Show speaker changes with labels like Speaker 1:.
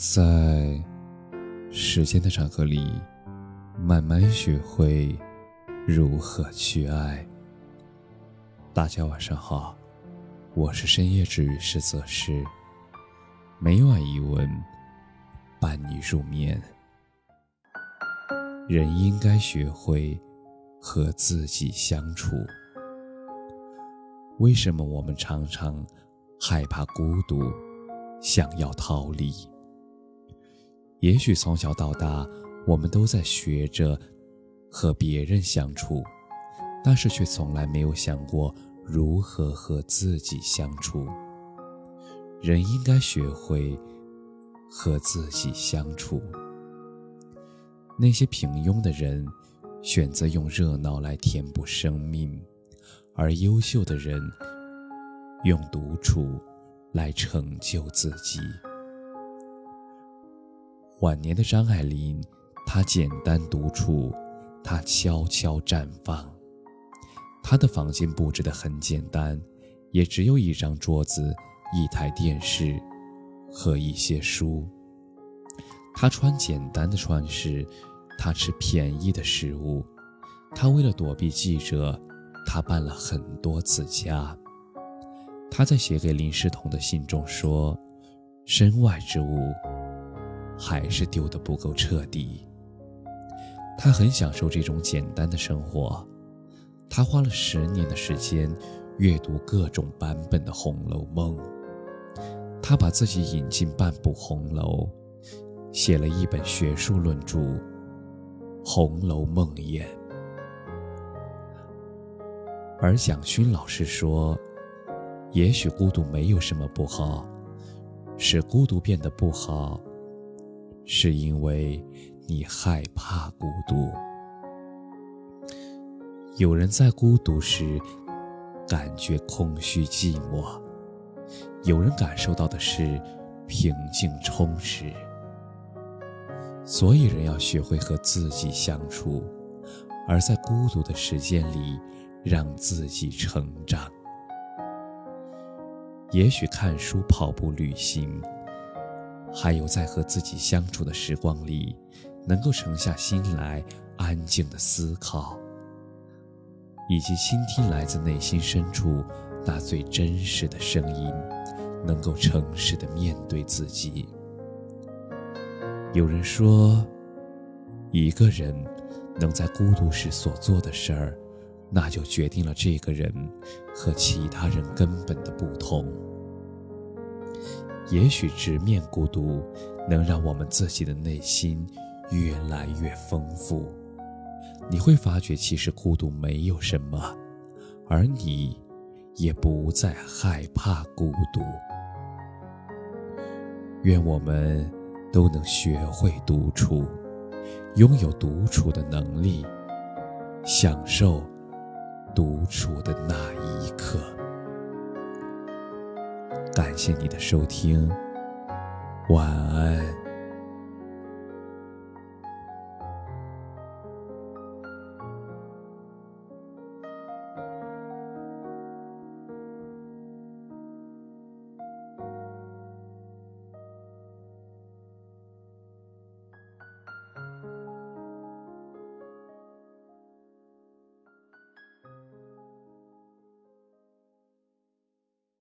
Speaker 1: 在时间的长河里，慢慢学会如何去爱。大家晚上好，我是深夜治愈师泽师，每晚一文伴你入眠。人应该学会和自己相处。为什么我们常常害怕孤独，想要逃离？也许从小到大，我们都在学着和别人相处，但是却从来没有想过如何和自己相处。人应该学会和自己相处。那些平庸的人选择用热闹来填补生命，而优秀的人用独处来成就自己。晚年的张爱玲，她简单独处，她悄悄绽放。她的房间布置得很简单，也只有一张桌子、一台电视和一些书。她穿简单的穿饰，她吃便宜的食物。她为了躲避记者，她搬了很多次家。她在写给林世彤的信中说：“身外之物。”还是丢得不够彻底。他很享受这种简单的生活，他花了十年的时间阅读各种版本的《红楼梦》，他把自己引进半部红楼，写了一本学术论著《红楼梦魇》。而蒋勋老师说：“也许孤独没有什么不好，使孤独变得不好。”是因为你害怕孤独。有人在孤独时感觉空虚寂寞，有人感受到的是平静充实。所以，人要学会和自己相处，而在孤独的时间里，让自己成长。也许看书、跑步、旅行。还有在和自己相处的时光里，能够沉下心来，安静的思考，以及倾听来自内心深处那最真实的声音，能够诚实的面对自己。有人说，一个人能在孤独时所做的事儿，那就决定了这个人和其他人根本的不同。也许直面孤独，能让我们自己的内心越来越丰富。你会发觉，其实孤独没有什么，而你也不再害怕孤独。愿我们都能学会独处，拥有独处的能力，享受独处的那一刻。感谢你的收听，晚安。